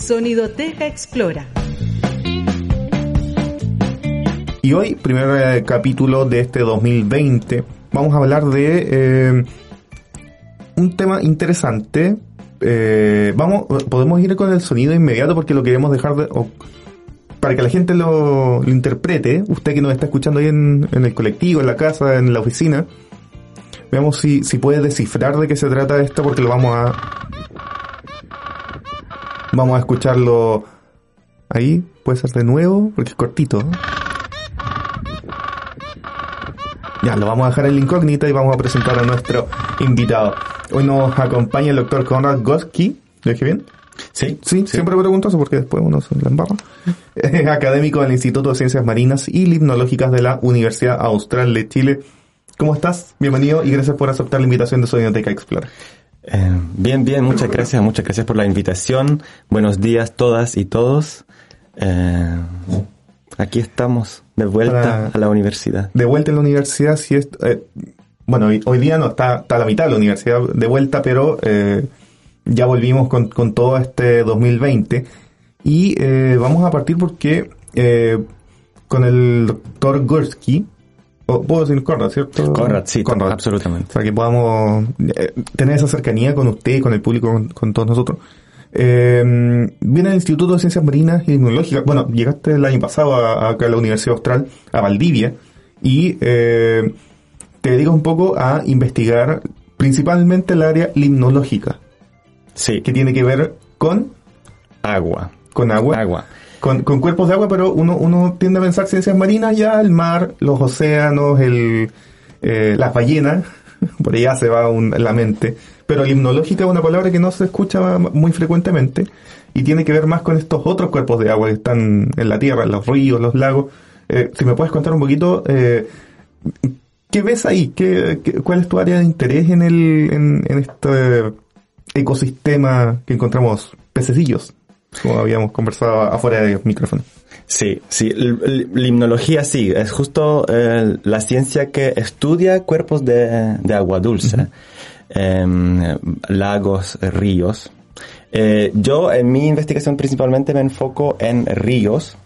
Sonidoteca Explora. Y hoy, primer eh, capítulo de este 2020, vamos a hablar de eh, un tema interesante. Eh, vamos, podemos ir con el sonido inmediato porque lo queremos dejar de, para que la gente lo, interprete. Usted que nos está escuchando ahí en, en el colectivo, en la casa, en la oficina. Veamos si, si puede descifrar de qué se trata esto porque lo vamos a... Vamos a escucharlo ahí. Puede ser de nuevo porque es cortito. Ya, lo vamos a dejar en la incógnita y vamos a presentar a nuestro invitado. Hoy nos acompaña el doctor Konrad Goski. ¿Lo dije bien? Sí, Sí, siempre pregunto eso porque después uno se la embarra. Es académico del Instituto de Ciencias Marinas y Limnológicas de la Universidad Austral de Chile. ¿Cómo estás? Bienvenido y gracias por aceptar la invitación de Sonioteca Explorer. Eh, bien, bien, muchas gracias, muchas gracias por la invitación. Buenos días todas y todos. Eh, aquí estamos, de vuelta Para- a la universidad. De vuelta en la universidad, si es... eh, bueno, hoy, hoy día no está, está a la mitad de la universidad de vuelta, pero ya volvimos con, con todo este 2020. Y vamos a partir porque con el doctor Gursky, puedo decir Conrad, ¿cierto? Conrad, sí, Conrad. absolutamente. Para que podamos eh, tener esa cercanía con usted, con el público, con, con todos nosotros. Eh, viene del Instituto de Ciencias Marinas y Limnológicas. Bueno, llegaste el año pasado a, a acá a la Universidad Austral, a Valdivia, y eh, te dedicas un poco a investigar principalmente el área limnológica, Sí, que tiene que ver con, agua. con agua, Agua. Con, con cuerpos de agua, pero uno, uno tiende a pensar ciencias marinas ya, el mar, los océanos, el, eh, las ballenas, por allá se va un- la mente. Pero limnológica es una palabra que no se escucha muy frecuentemente y tiene que ver más con estos otros cuerpos de agua que están en la tierra, los ríos, los lagos. Eh, si me puedes contar un poquito, eh, ¿qué ves ahí? ¿Qué, qué- cuál es tu área de interés en, el, en, en este ecosistema que encontramos pececillos? Como habíamos conversado afuera del micrófono. Sí, sí, limnología sí, es justo eh, la ciencia que estudia cuerpos de, de agua dulce, em, lagos, ríos. Eh, yo en mi investigación principalmente me enfoco en ríos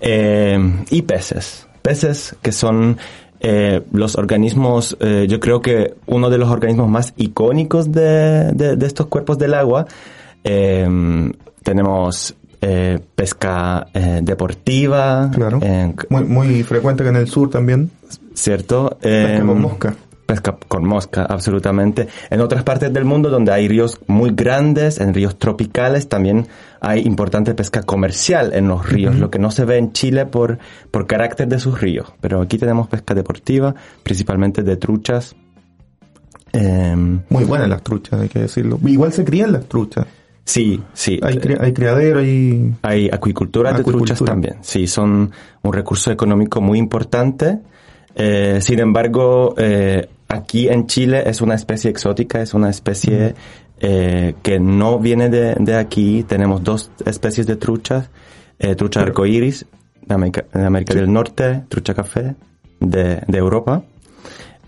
em, y peces, peces que son eh, los organismos, eh, yo creo que uno de los organismos más icónicos de, de- de estos cuerpos del agua. Em, tenemos eh, pesca eh, deportiva, Claro. Muy, muy frecuente que en el sur también. ¿cierto? Pesca Em, con mosca. Pesca con mosca, absolutamente. En otras partes del mundo donde hay ríos muy grandes, en ríos tropicales, también hay importante pesca comercial en los ríos, lo que no se ve en Chile por, por carácter de sus ríos. Pero aquí tenemos pesca deportiva, principalmente de truchas. Em, Muy buenas las truchas, hay que decirlo. Igual se crían las truchas. Sí, sí. Hay, hay criadero, hay... Hay acuicultura de truchas también. Sí, son un recurso económico muy importante. Eh, sin embargo, eh, aquí en Chile es una especie exótica, es una especie eh, que no viene de, de aquí. Tenemos dos especies de truchas. Eh, trucha arcoíris de América, de América del Norte, trucha café de, de Europa.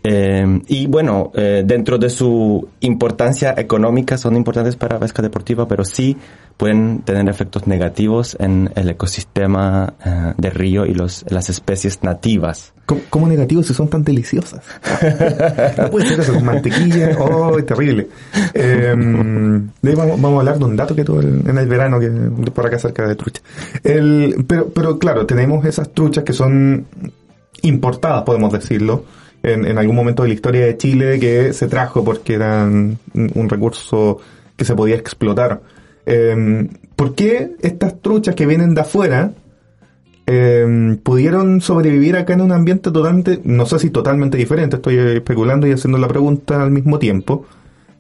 Eh, y bueno, eh, dentro de su importancia económica son importantes para la pesca deportiva, pero sí pueden tener efectos negativos en el ecosistema eh, de río y los, las especies nativas. ¿Cómo, cómo negativos si son tan deliciosas? no puede ser eso con mantequilla. ¡Oh, terrible! Eh, de ahí vamos, vamos a hablar de un dato que tuve en el verano que por acá cerca de trucha. El, pero, pero claro, tenemos esas truchas que son importadas, podemos decirlo, en, en algún momento de la historia de Chile que se trajo porque eran un, recurso que se podía explotar. Eh, ¿Por qué estas truchas que vienen de afuera eh, pudieron sobrevivir acá en un ambiente totalmente, no sé si totalmente diferente, estoy especulando y haciendo la pregunta al mismo tiempo,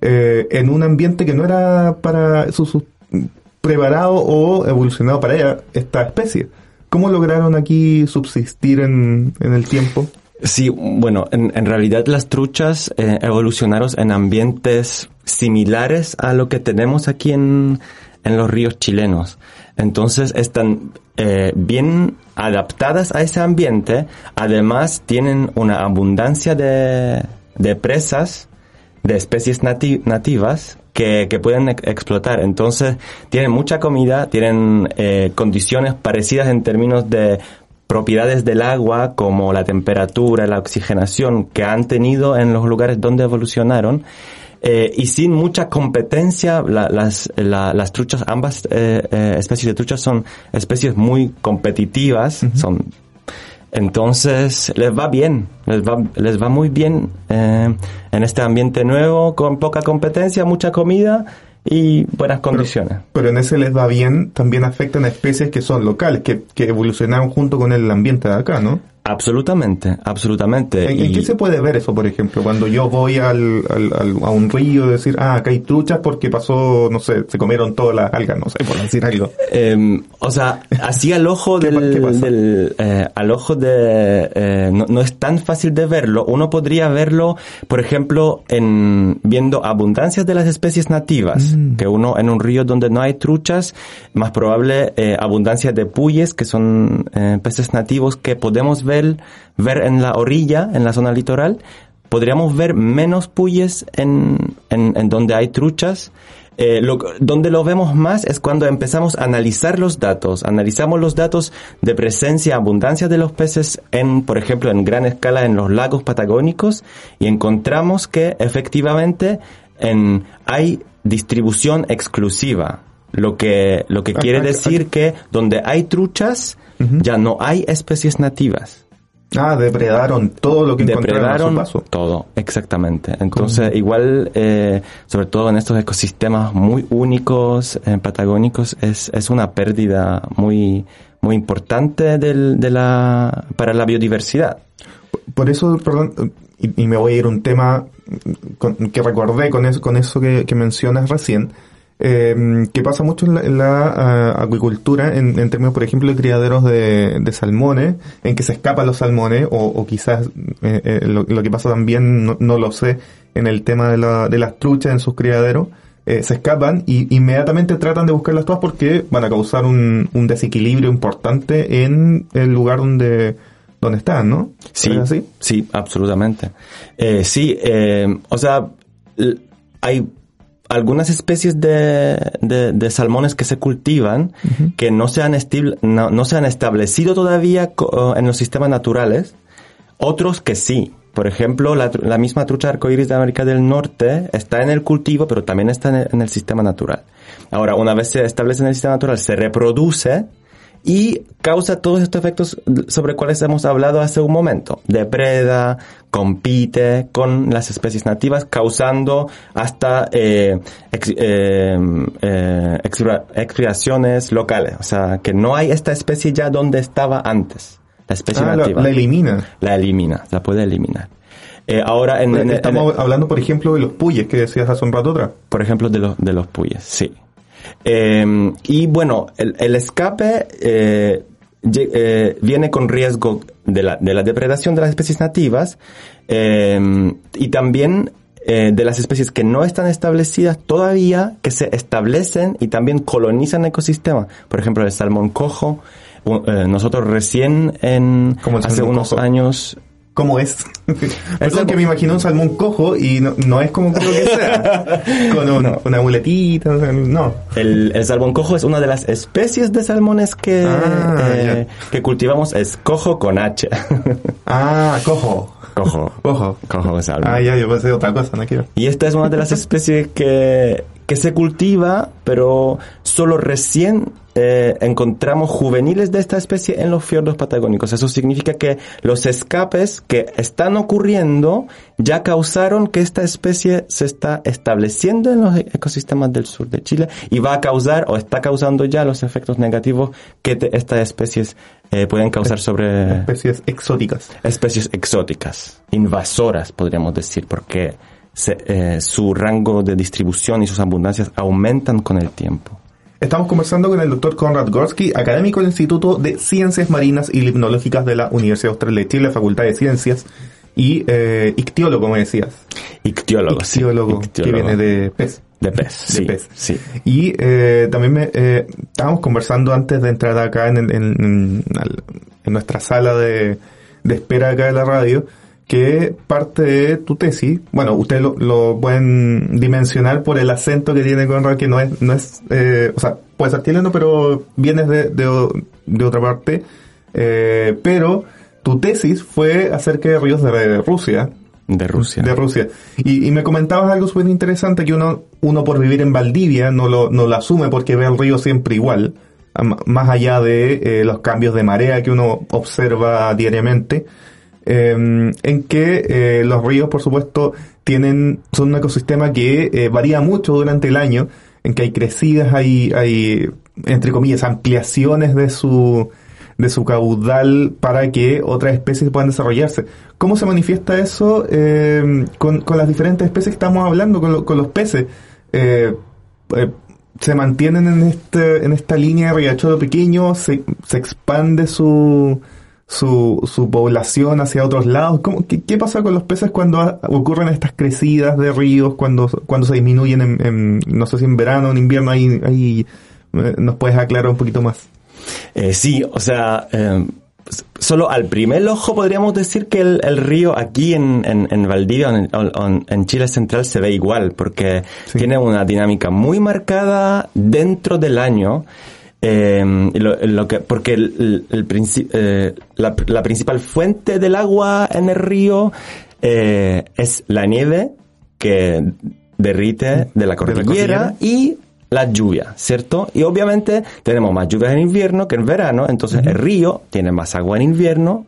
eh, en un ambiente que no era para su- preparado o evolucionado para ella, esta especie. ¿Cómo lograron aquí subsistir en, en el tiempo? Sí, bueno, en, en realidad las truchas eh, evolucionaron en ambientes similares a lo que tenemos aquí en, en los ríos chilenos. Entonces están eh, bien adaptadas a ese ambiente. Además tienen una abundancia de, de presas, de especies nati- nativas que, que pueden ex- explotar. Entonces, tienen mucha comida, tienen eh, condiciones parecidas en términos de propiedades del agua como la temperatura, la oxigenación que han tenido en los lugares donde evolucionaron. Eh, y sin mucha competencia, la- las, la- las truchas, ambas eh, eh, especies de truchas son especies muy competitivas, son entonces les va bien, les va, les va muy bien eh, en este ambiente nuevo, con poca competencia, mucha comida y buenas condiciones. Pero en ese les va bien, también afectan a especies que son locales, que, que evolucionaron junto con el ambiente de acá, ¿no? Absolutamente, absolutamente. ¿En, en qué se puede ver eso, por ejemplo? Cuando yo voy al, al- al- a un río y decir, ah, acá hay truchas porque pasó, no sé, se comieron todas las algas, no sé, por decir algo. Eh, o sea, así al ojo ¿Qué pa- del, qué del, eh, al ojo de eh, no, no es tan fácil de verlo. Uno podría verlo, por ejemplo, en viendo abundancias de las especies nativas, Mm. que uno en un río donde no hay truchas, más probable eh, abundancia de puyes, que son eh, peces nativos que podemos ver ver en la orilla, en la zona litoral. Podríamos ver menos puyes en, en, en donde hay truchas. Eh, lo, donde lo vemos más es cuando empezamos a analizar los datos. Analizamos los datos de presencia, abundancia de los peces en, por ejemplo, en gran escala en los lagos patagónicos y encontramos que efectivamente en, hay distribución exclusiva. Lo que, lo que quiere decir que donde hay truchas ya no hay especies nativas. Ah, depredaron todo lo que encontraron a Depredaron su paso. todo, exactamente. Entonces, igual, eh, sobre todo en estos ecosistemas muy únicos, eh, patagónicos, es, es una pérdida muy, muy importante del, de la, para la biodiversidad. Por eso, perdón, y, y me voy a ir a un tema con- que recordé con eso, con eso que, que mencionas recién, eh, que pasa mucho en la, en la, ah, acuicultura, en, en términos, por ejemplo, de criaderos de, de salmones, en que se escapan los salmones, o, o quizás eh, eh, lo, lo que pasa también, no, no lo sé, en el tema de, la, de las truchas en sus criaderos, eh, se escapan y inmediatamente tratan de buscarlas todas porque van a causar un, un desequilibrio importante en el lugar donde, donde están, ¿no? Sí, ¿Es así? sí, absolutamente. Sí, o sea, hay algunas especies de, de, de salmones que se cultivan que no se han, no, no se han establecido todavía en los sistemas naturales, otros que sí. Por ejemplo, la, la misma trucha arcoíris de América del Norte está en el cultivo, pero también está en el, en el sistema natural. Ahora, una vez se establece en el sistema natural, se reproduce y causa todos estos efectos sobre cuales hemos hablado hace un momento. Depreda, compite con las especies nativas, causando hasta eh, ex- eh, eh, expira- expiraciones locales. O sea, que no hay esta especie ya donde estaba antes. La especie Ah, nativa. la elimina. La elimina, la puede eliminar. Eh, ahora, en, en- Estamos en- hablando, por ejemplo, de los puyes que decías hace un rato atrás. por ejemplo, de los, de los puyes, sí. Eh, y bueno, el, el escape eh, eh, viene con riesgo de la, de la depredación de las especies nativas eh, y también eh, de las especies que no están establecidas todavía, que se establecen y también colonizan ecosistemas. Por ejemplo, el salmón cojo. nosotros recién en ¿Cómo el hace unos cojo? años ¿Cómo es? Perdón salmón- que me imagino un salmón cojo y no, no es como creo que sea. Con un- una muletita, no. El, el salmón cojo es una de las especies de salmones que, Ah, eh, que cultivamos. Es cojo con H. Ah, cojo. cojo. Cojo. Cojo salmón. Ah, ya, yo pensé otra cosa, no quiero. Y esta es una de las especies que, que se cultiva, pero solo recién eh, encontramos juveniles de esta especie en los fiordos patagónicos. Eso significa que los escapes que están ocurriendo ya causaron que esta especie se está estableciendo en los ecosistemas del sur de Chile y va a causar o está causando ya los efectos negativos que te- estas especies eh, pueden causar sobre Especies exóticas. especies exóticas, invasoras, podríamos decir, porque se- eh, su rango de distribución y sus abundancias aumentan con el tiempo. Estamos conversando con el doctor Konrad Gorski, académico del Instituto de Ciencias Marinas y Limnológicas de la Universidad Austral de Chile, Facultad de Ciencias, y eh, ictiólogo, como decías. Ictiólogo, sí. Ictiólogo, que Ictiólogo. viene de pez. De pez, sí. pez. sí. Y eh, también me, eh, estábamos conversando antes de entrar acá en, en, en- en nuestra sala de, de espera acá de la radio, que parte de tu tesis, bueno, ustedes lo, lo pueden dimensionar por el acento que tiene Conrad, que no es, no es, eh, o sea, puede ser chileno, pero vienes de, de, de otra parte, eh, pero tu tesis fue acerca de ríos de Rusia. De Rusia. De Rusia. Y, y me comentabas algo súper interesante que uno, uno por vivir en Valdivia no lo, no lo asume porque ve el río siempre igual, más allá de eh, los cambios de marea que uno observa diariamente, eh, en que eh, los ríos, por supuesto, tienen, son un ecosistema que eh, varía mucho durante el año, en que hay crecidas, hay, hay, entre comillas, ampliaciones de su, de su caudal para que otras especies puedan desarrollarse. ¿Cómo se manifiesta eso eh, con, con las diferentes especies que estamos hablando, con, lo- con los peces? Eh, se mantienen en este en esta línea de riachuelo pequeño, se, se expande su, su, su población hacia otros lados. ¿Cómo, qué, qué pasa con los peces cuando ha- ocurren estas crecidas de ríos, cuando, cuando se disminuyen en, en, no sé si en verano o en invierno? Ahí, ahí eh, nos puedes aclarar un poquito más. Eh, sí, o sea, eh, s- solo al primer ojo podríamos decir que el, el río aquí en, en, en Valdivia, en, en- en Chile Central, se ve igual, porque Sí. tiene una dinámica muy marcada dentro del año. Eh, y lo, lo que, porque el, el- eh, la, la principal fuente del agua en el río eh, es la nieve que derrite de la cordillera, cordillera. y la lluvia, ¿cierto? Y obviamente tenemos más lluvias en invierno que en verano, entonces el río tiene más agua en invierno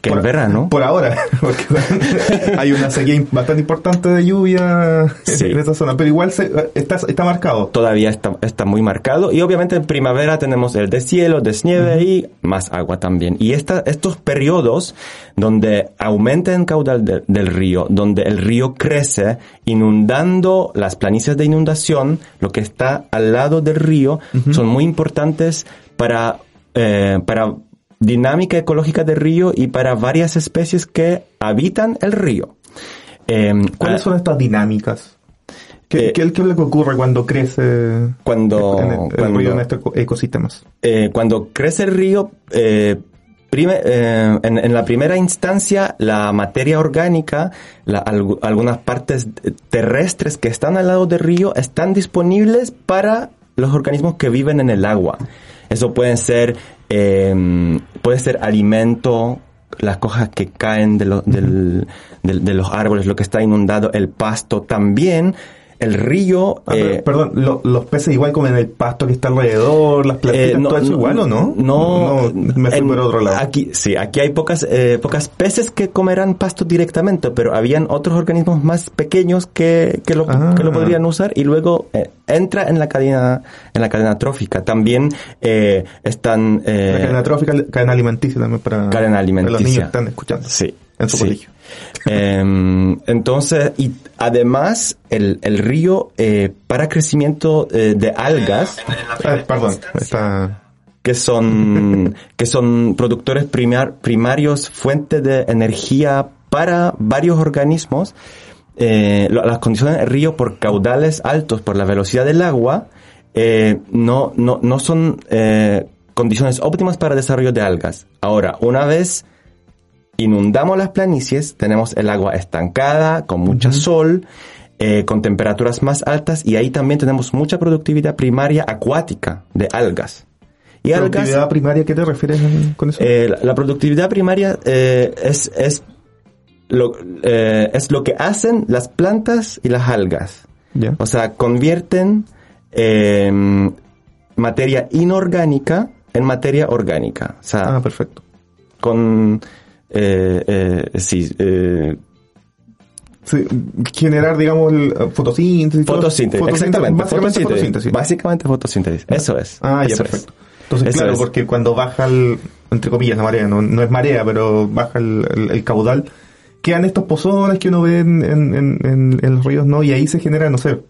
que en verano. Por ahora, porque hay una sequía bastante importante de lluvia Sí. en esa zona, pero igual se, está, está marcado. Todavía está, está muy marcado y obviamente en primavera tenemos el deshielo, desnieve y más agua también. Y esta, estos periodos donde aumenta el caudal de- del río, donde el río crece inundando las planicies de inundación, lo que está al lado del río, son muy importantes para, eh, para dinámica ecológica del río y para varias especies que habitan el río. Em, ¿Cuáles ah, son estas dinámicas? ¿Qué, Eh, qué- es lo que ocurre cuando crece Cuando- en el, el cuando- río en estos eco- ecosistemas? eh, cuando crece el río, eh, prime- en, en la primera instancia, la materia orgánica, la- algunas partes terrestres que están al lado del río están disponibles para los organismos que viven en el agua. Eso pueden ser, eh, puede ser alimento, las cosas que caen de, del- de los árboles, lo que está inundado, el pasto también. El río... Ah, eh, per- perdón, lo- los peces igual comen el pasto que está alrededor, las plantitas, eh, todo eso igual, ¿o no? No, me fui en- por otro lado. Aquí, sí, aquí hay pocas, eh, pocas peces que comerán pasto directamente, pero habían otros organismos más pequeños que, que, lo, Ah. que lo podrían usar y luego eh, entra en la cadena, en la cadena trófica. También eh, están eh, la cadena trófica, cadena alimenticia también para, cadena para alimenticia. los niños que están escuchando Sí. en su sí. colegio. Em, entonces, y además, el, el río, eh, para crecimiento eh, de algas, Ah, perdón, está... que son, que son productores primar- primarios, fuente de energía para varios organismos, eh, lo- las condiciones del río por caudales altos, por la velocidad del agua, eh, no, no, no son eh, condiciones óptimas para el desarrollo de algas. Ahora, una vez inundamos las planicies, tenemos el agua estancada, con mucha sol, eh, con temperaturas más altas, y ahí también tenemos mucha productividad primaria acuática de algas. Y algas, ¿Productividad primaria qué te refieres con eso? eh, la, la productividad primaria eh, es, es, lo, eh, es lo que hacen las plantas y las algas. O sea, convierten eh, materia inorgánica en materia orgánica. O sea, Ah, perfecto. con... eh, eh, sí, eh, Sí, generar, digamos, el, eh, fotosíntesis. todo- fotosíntesis, exactamente. Básicamente fotosíntesis. fotosíntesis. Básicamente fotosíntesis. Eso es. Ah, ya, eso es. perfecto. Entonces, Eso claro, es. porque cuando baja el, entre comillas, la marea, no, no es marea, pero baja el, el- el caudal, quedan estos pozones que uno ve en, en, en- en- en los ríos, ¿no? Y ahí se genera, no sé,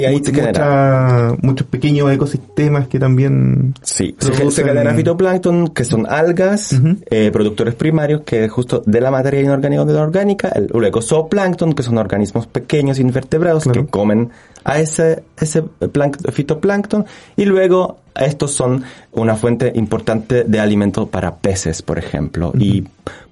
Y ahí mucha- se genera. muchos pequeños ecosistemas que también Sí, se, producen- se fitoplancton, que son algas, eh, productores primarios, que justo de la materia inorgánica o de la orgánica, el, luego zooplancton, que son organismos pequeños invertebrados Claro. que comen a ese, ese planct- fitoplancton, y luego estos son una fuente importante de alimento para peces, por ejemplo, y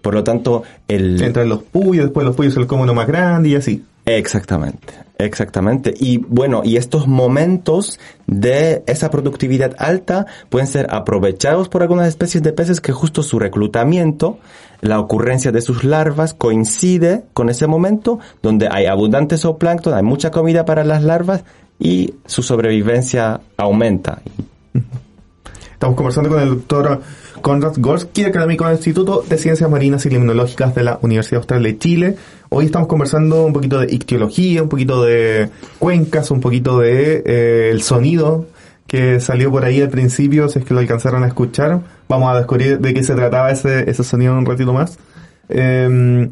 por lo tanto el... entran los puyos, después los puyos come uno más grande y así. Exactamente, exactamente. Y bueno, y estos momentos de esa productividad alta pueden ser aprovechados por algunas especies de peces que justo su reclutamiento, la ocurrencia de sus larvas coincide con ese momento donde hay abundante zooplancton, hay mucha comida para las larvas y su sobrevivencia aumenta. Estamos conversando con el doctor Konrad Gorski, académico del Instituto de Ciencias Marinas y Limnológicas de la Universidad Austral de Chile. Hoy estamos conversando un poquito de ictiología, un poquito de cuencas, un poquito de eh, el sonido que salió por ahí al principio, si es que lo alcanzaron a escuchar. Vamos a descubrir de qué se trataba ese, ese sonido en un ratito más. Eh,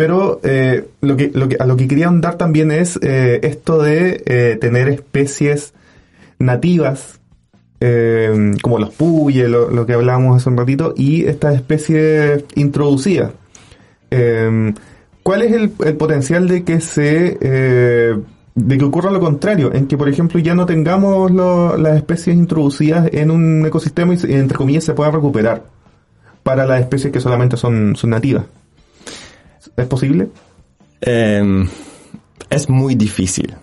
pero eh, lo que, lo que, a lo que quería andar también es eh, esto de eh, tener especies nativas eh, como los puyes, lo, lo que hablábamos hace un ratito, y estas especies introducidas. Eh, ¿Cuál es el, el potencial de que se eh, de que ocurra lo contrario, en que por ejemplo ya no tengamos las especies introducidas en un ecosistema y entre comillas se pueda recuperar para las especies que solamente son, son nativas? ¿Es posible? Eh, es muy difícil.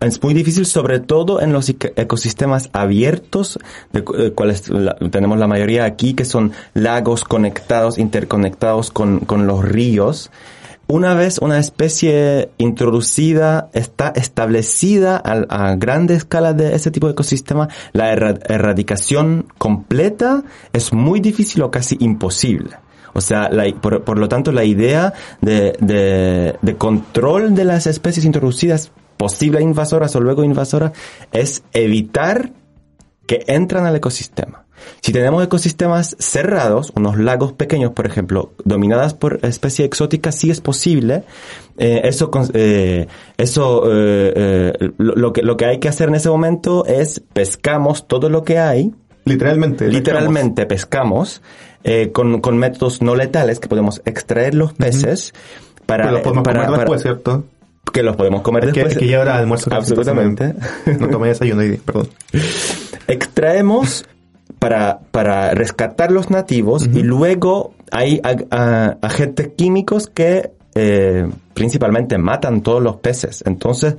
Es muy difícil, sobre todo en los eco- ecosistemas abiertos, de cu- eh, cuales la- tenemos la mayoría aquí, que son lagos conectados, interconectados con, con los ríos. Una vez una especie introducida está establecida a, a grande escala de ese tipo de ecosistema, la erra- erradicación completa es muy difícil o casi imposible. O sea, la- por, por lo tanto, la idea de, de, de control de las especies introducidas, posible invasoras o luego invasoras, es evitar que entran al ecosistema. Si tenemos ecosistemas cerrados, unos lagos pequeños, por ejemplo, dominadas por especies exóticas, sí es posible. Eh, eso, eh, eso, eh, eh, lo, lo que, lo que hay que hacer en ese momento es pescamos todo lo que hay, Literalmente. literalmente pescamos eh, con, con métodos no letales que podemos extraer los peces para, Pero los podemos para- comer para- después, ¿cierto? que los podemos comer Es que, después. que ya era almuerzo. Absolutamente. No, no tomé desayuno hoy perdón. extraemos para, para rescatar los nativos y luego hay a- agentes químicos que eh, principalmente matan todos los peces. Entonces,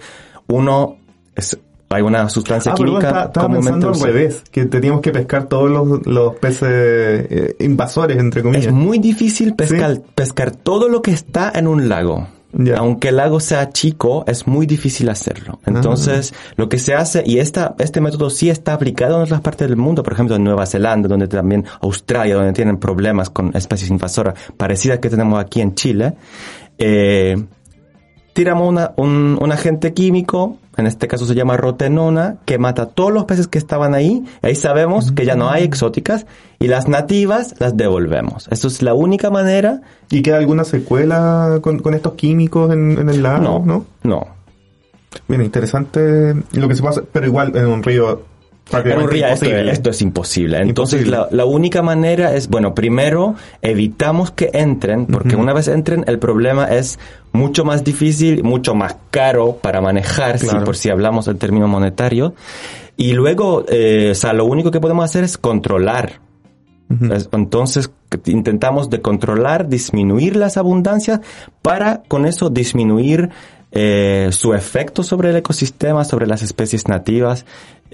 uno es, hay una sustancia Ah, perdón, química estaba, estaba pensando revés, que teníamos que pescar todos los, los peces eh, invasores, entre comillas. Es muy difícil pescar, pescar todo lo que está en un lago. Aunque el lago sea chico, es muy difícil hacerlo. Entonces, lo que se hace, y esta, este método sí está aplicado en otras partes del mundo, por ejemplo en Nueva Zelanda, donde también Australia, donde tienen problemas con especies invasoras parecidas que tenemos aquí en Chile, eh, tiramos una, un, un agente químico, en este caso se llama rotenona, que mata todos los peces que estaban ahí. Ahí sabemos que ya no hay exóticas y las nativas las devolvemos. Eso es la única manera. ¿Y queda alguna secuela con, con estos químicos en, en el lago? No, ¿no? no. Bien, interesante lo que se pasa, pero igual en un río Esto, es imposible. Entonces Imposible. la, la única manera es, bueno, primero evitamos que entren, porque una vez entren el problema es mucho más difícil, mucho más caro para manejar, si- por si hablamos del término monetario. Y luego, eh, o sea, lo único que podemos hacer es controlar. Es- Entonces intentamos de controlar, disminuir las abundancias para con eso disminuir eh, su efecto sobre el ecosistema, sobre las especies nativas.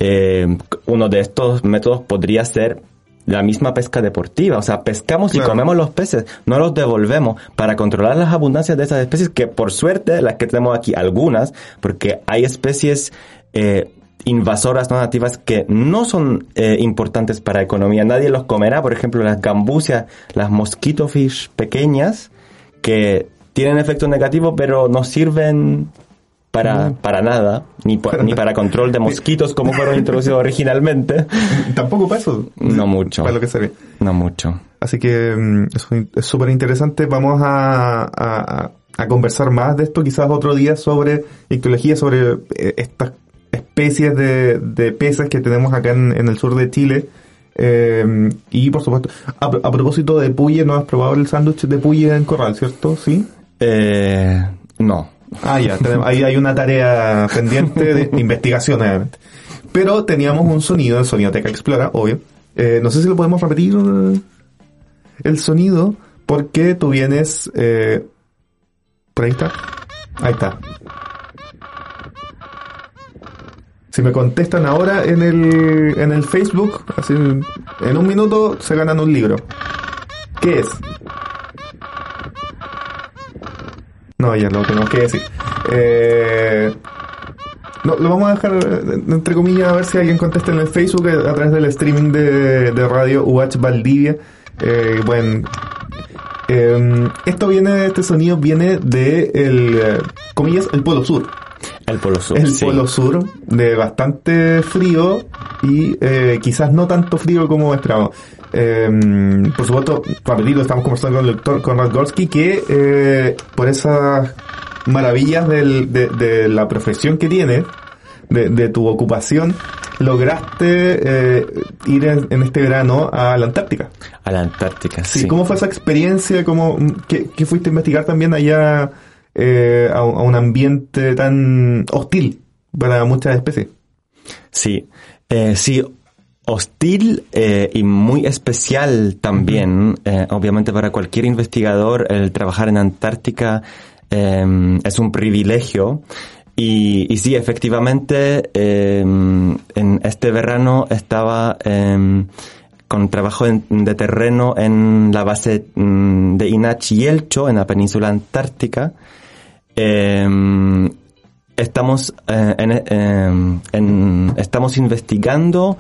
Eh, uno de estos métodos podría ser la misma pesca deportiva, o sea, pescamos Claro. y comemos los peces, no los devolvemos para controlar las abundancias de esas especies que por suerte las que tenemos aquí algunas, porque hay especies eh, invasoras no nativas que no son eh, importantes para la economía. Nadie los comerá, por ejemplo, las gambusias, las mosquito fish pequeñas, que tienen efecto negativo, pero no sirven para, para nada, ni, ni para control de mosquitos como fueron introducidos originalmente. Tampoco para eso. No mucho. Para lo que se ve. No mucho. Así que mm, es súper interesante. Vamos a, a- a conversar más de esto quizás otro día sobre ictiología, sobre eh, estas especies de, de peces que tenemos acá en, en el sur de Chile. Eh, y por supuesto, a, a propósito de puye, ¿no has probado el sándwich de puye en corral, cierto? ¿Sí? Eh, no. Ah, ya, tenemos- ahí hay una tarea pendiente de investigación, obviamente. Pero teníamos un sonido, el sonido Teca Explora, obvio. Eh, no sé si lo podemos repetir el sonido, porque tú vienes... Eh, ¿Por ahí está? Ahí está. Si me contestan ahora en el, en el Facebook, así, en un minuto se ganan un libro. ¿Qué es? No, ya lo tenemos que decir. Eh, no, lo vamos a dejar eh, entre comillas a ver si alguien contesta en el Facebook eh, a través del streaming de, de radio UH Valdivia. Eh, bueno, eh, esto viene, este sonido viene de el, eh, comillas, el Polo Sur. El Polo Sur. El sí. Polo Sur, de bastante frío y eh, quizás no tanto frío como esperábamos. Eh, por supuesto, rapidito, estamos conversando con el doctor Conrad Gorski que eh, por esas maravillas del- de, de la profesión que tienes, de, de tu ocupación, lograste eh, ir en, en este verano a la Antártica. A la Antártica, Sí, sí. ¿Cómo fue esa experiencia? ¿Cómo, qué, qué fuiste a investigar también allá eh, a, un- a un ambiente tan hostil para muchas especies? Sí, eh, sí, hostil eh, y muy especial también. Eh, obviamente para cualquier investigador el trabajar en Antártica eh, es un privilegio. Y, y sí, efectivamente, eh, en este verano estaba eh, con trabajo en- de terreno en la base mm, de Inach y Elcho, en la península antártica. Estamos, eh, en, en- estamos investigando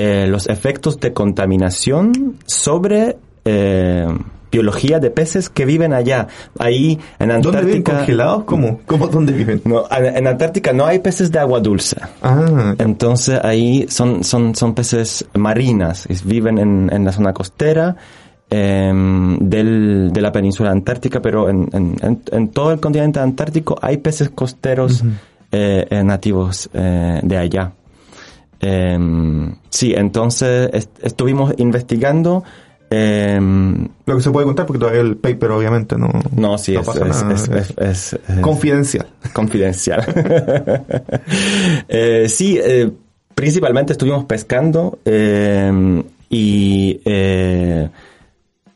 eh, los efectos de contaminación sobre eh, biología de peces que viven allá. Ahí en ¿Dónde viven Antártica. congelados? ¿Cómo? ¿Cómo dónde viven? No, en Antártica no hay peces de agua dulce. Ah. Entonces ahí son, son, son peces marinas, viven en, en la zona costera em, del, de la península antártica, pero en, en, en- en todo el continente antártico hay peces costeros eh, eh, nativos eh, de allá. Em, sí, entonces est- estuvimos investigando. em, lo que se puede contar porque todavía el paper obviamente no, no, sí, no es, pasa es- nada, es- es es- es- es- confidencial. confidencial. Eh, sí, eh, principalmente estuvimos pescando eh, y eh,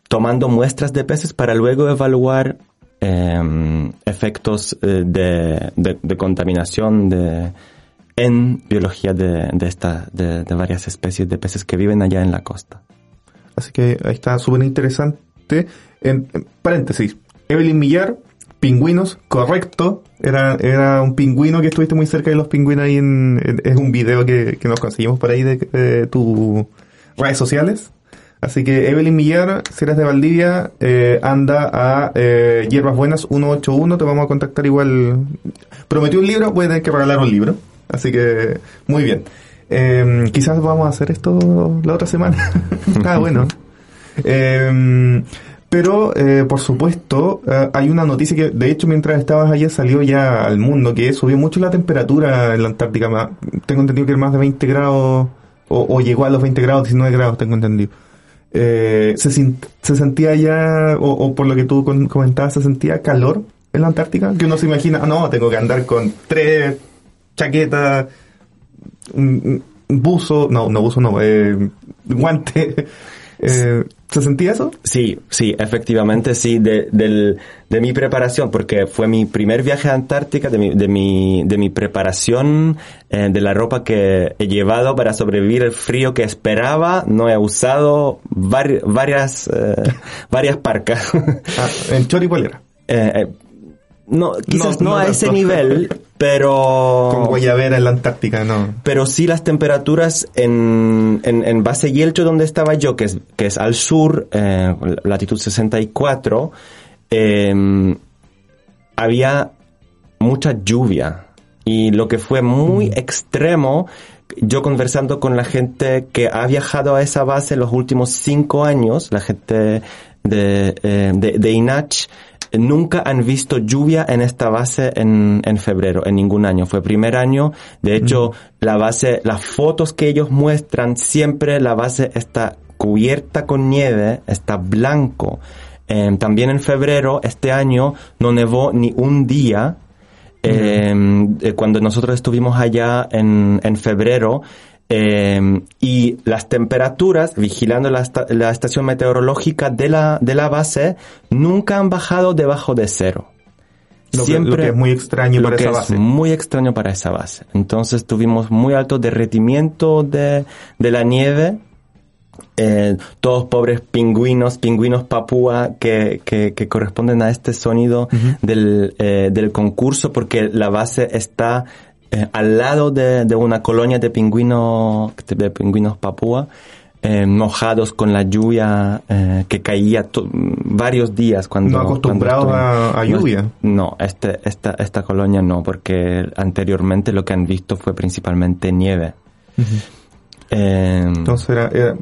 tomando muestras de peces para luego evaluar eh, efectos eh, de, de- de contaminación de, en biología de, de, esta, de, de varias especies de peces que viven allá en la costa. Así que ahí está súper interesante. En, paréntesis, Evelyn Millar, pingüinos, correcto. Era, era un pingüino que estuviste muy cerca de los pingüinos ahí en, es un video que, que nos conseguimos por ahí de, tus redes sociales. Así que Evelyn Millar, si eres de Valdivia, eh, anda a eh, Hierbas Buenas 181, te vamos a contactar igual. Prometió un libro, voy a tener que regalar un libro. Así que, muy bien. Eh, quizás vamos a hacer esto la otra semana. ah, bueno. Eh, pero, eh, por supuesto, eh, hay una noticia que, de hecho, mientras estabas allá salió ya al mundo, que subió mucho la temperatura en la Antártica. Tengo entendido que era más de 20 grados, o, o llegó a los 20 grados, 19 grados, tengo entendido. Eh, se, se sentía ya, o, o por lo que tú comentabas, se sentía calor en la Antártica, que uno se imagina, ah, no, tengo que andar con tres chaquetas, un, un buzo, no, no buzo no, eh, guante. Eh, ¿Se sentía eso? Sí, sí, efectivamente, sí, de, del, de mi preparación, porque fue mi primer viaje a Antártica, de mi, de mi, de mi preparación, eh, de la ropa que he llevado para sobrevivir el frío que esperaba, no he usado vari- varias, eh, varias parcas. Ah, en chor y polera. Eh, eh, no, quizás No, no, no a ese nivel, pero... Con guayabera en la Antártica, no. Pero sí las temperaturas en, en, en base Yelcho, donde estaba yo, que es, que es al sur, eh, latitud 64, eh, había mucha lluvia. Y lo que fue muy extremo, yo conversando con la gente que ha viajado a esa base en los últimos cinco años, la gente de, eh, de, de INACH, nunca han visto lluvia en esta base en, en febrero, en ningún año. Fue primer año. De hecho, la base, las fotos que ellos muestran, siempre la base está cubierta con nieve, está blanco. Eh, también en febrero, este año, no nevó ni un día. Eh, cuando nosotros estuvimos allá en, en febrero, eh, y las temperaturas, vigilando la, la estación meteorológica de la, de la base, nunca han bajado debajo de cero. Lo que- lo que es muy extraño lo para que esa es base. muy extraño para esa base. Entonces tuvimos muy alto derretimiento de, de la nieve. Eh, todos pobres pingüinos, pingüinos papúa que, que, que corresponden a este sonido del, eh, del concurso porque la base está eh, al lado de, de una colonia de pingüinos, de pingüinos papúa. eh, mojados con la lluvia eh, que caía varios días cuando No acostumbrados cuando a- a lluvia. no, este, esta, esta colonia no, porque anteriormente lo que han visto fue principalmente nieve. Eh, Entonces era, era,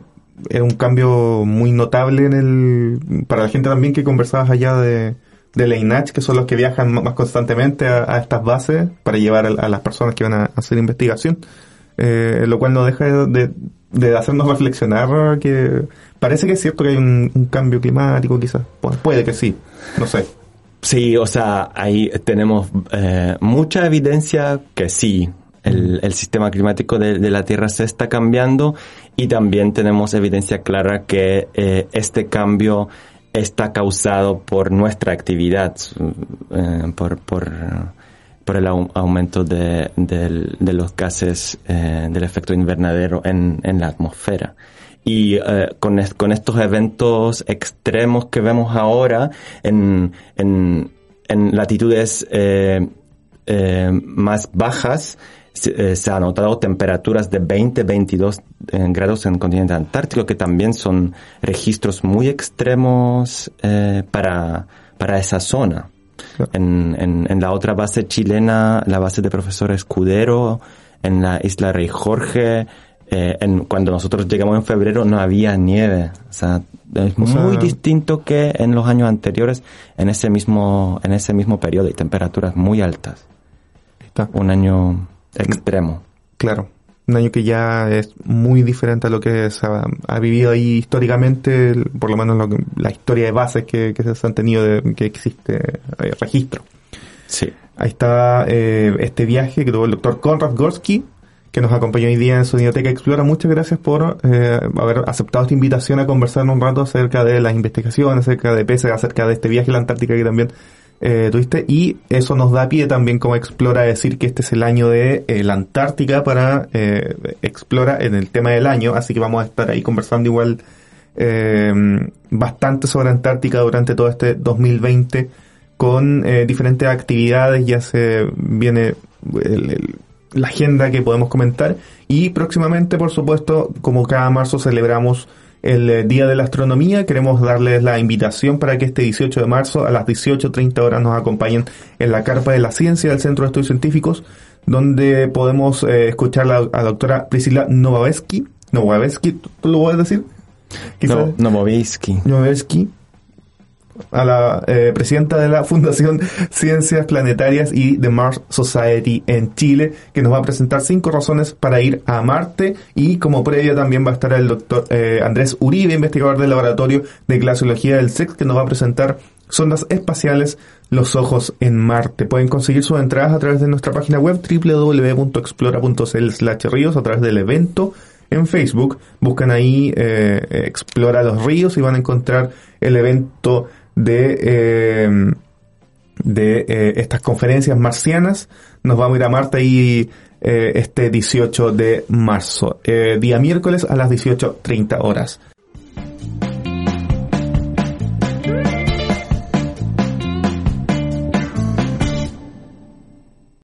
era un cambio muy notable en el para la gente también que conversabas allá de, de la INACH, que son los que viajan más, constantemente a, a estas bases para llevar a, las personas que van a hacer investigación. Eh, lo cual no deja de, de hacernos reflexionar que parece que es cierto que hay un, cambio climático quizás. Pu- puede que sí, no sé. Sí, o sea, ahí tenemos eh, mucha evidencia que sí, el, el sistema climático de, de la Tierra se está cambiando y también tenemos evidencia clara que eh, este cambio está causado por nuestra actividad, eh, por, por, por el au- aumento de, del- de los gases eh, del efecto invernadero en, en la atmósfera. Y eh, con, con estos eventos extremos que vemos ahora en, en, en latitudes más bajas, se, eh, se han notado temperaturas de 20, 22 eh, grados en el continente antártico, que también son registros muy extremos eh, para, para esa zona. Claro. En, en, en la otra base chilena, la base de profesor Escudero, en la isla Rey Jorge, eh, en, cuando nosotros llegamos en febrero no había nieve. O sea, es O sea- muy distinto que en los años anteriores, en ese mismo, en ese mismo periodo y temperaturas muy altas. Está. Un año extremo. Claro, un año que ya es muy diferente a lo que se ha, ha vivido ahí históricamente, por lo menos lo que- la historia de bases que, que se han tenido, de, que existe eh, registro. Sí. Ahí está eh, este viaje que tuvo el doctor Konrad Gorski, que nos acompañó hoy día en Sonidoteca Explora. Muchas gracias por eh, haber aceptado esta invitación a conversar un rato acerca de las investigaciones, acerca de PESE, acerca de este viaje a la Antártica que también eh, tuviste. Y eso nos da pie también como Explora decir que este es el año de eh, la Antártica para eh, Explora en el tema del año. Así que vamos a estar ahí conversando igual eh, bastante sobre Antártica durante todo este 2020 con eh, diferentes actividades, ya se viene el- la agenda que podemos comentar y próximamente, por supuesto, como cada marzo celebramos el eh, Día de la Astronomía, queremos darles la invitación para que este 18 de marzo a las 18.30 horas nos acompañen en la Carpa de la Ciencia del Centro de Estudios Científicos, donde podemos eh, escuchar a la doctora Priscila Nowaveski. Nowaveski, ¿tú lo puedes decir? Quizás- No, a la eh, presidenta de la Fundación Ciencias Planetarias y de Mars Society en Chile, que nos va a presentar cinco razones para ir a Marte y como previa también va a estar el doctor eh, Andrés Uribe, investigador del Laboratorio de Glaciología del SEX, que nos va a presentar sondas espaciales Los Ojos en Marte. Pueden conseguir sus entradas a través de nuestra página web www.explora.cl slash ríos a través del evento en Facebook, buscan ahí eh, Explora los Ríos y van a encontrar el evento de, eh, de eh, estas conferencias marcianas. Nos vamos a ir a Marte ahí eh, este 18 de marzo, eh, día miércoles a las 18.30 horas.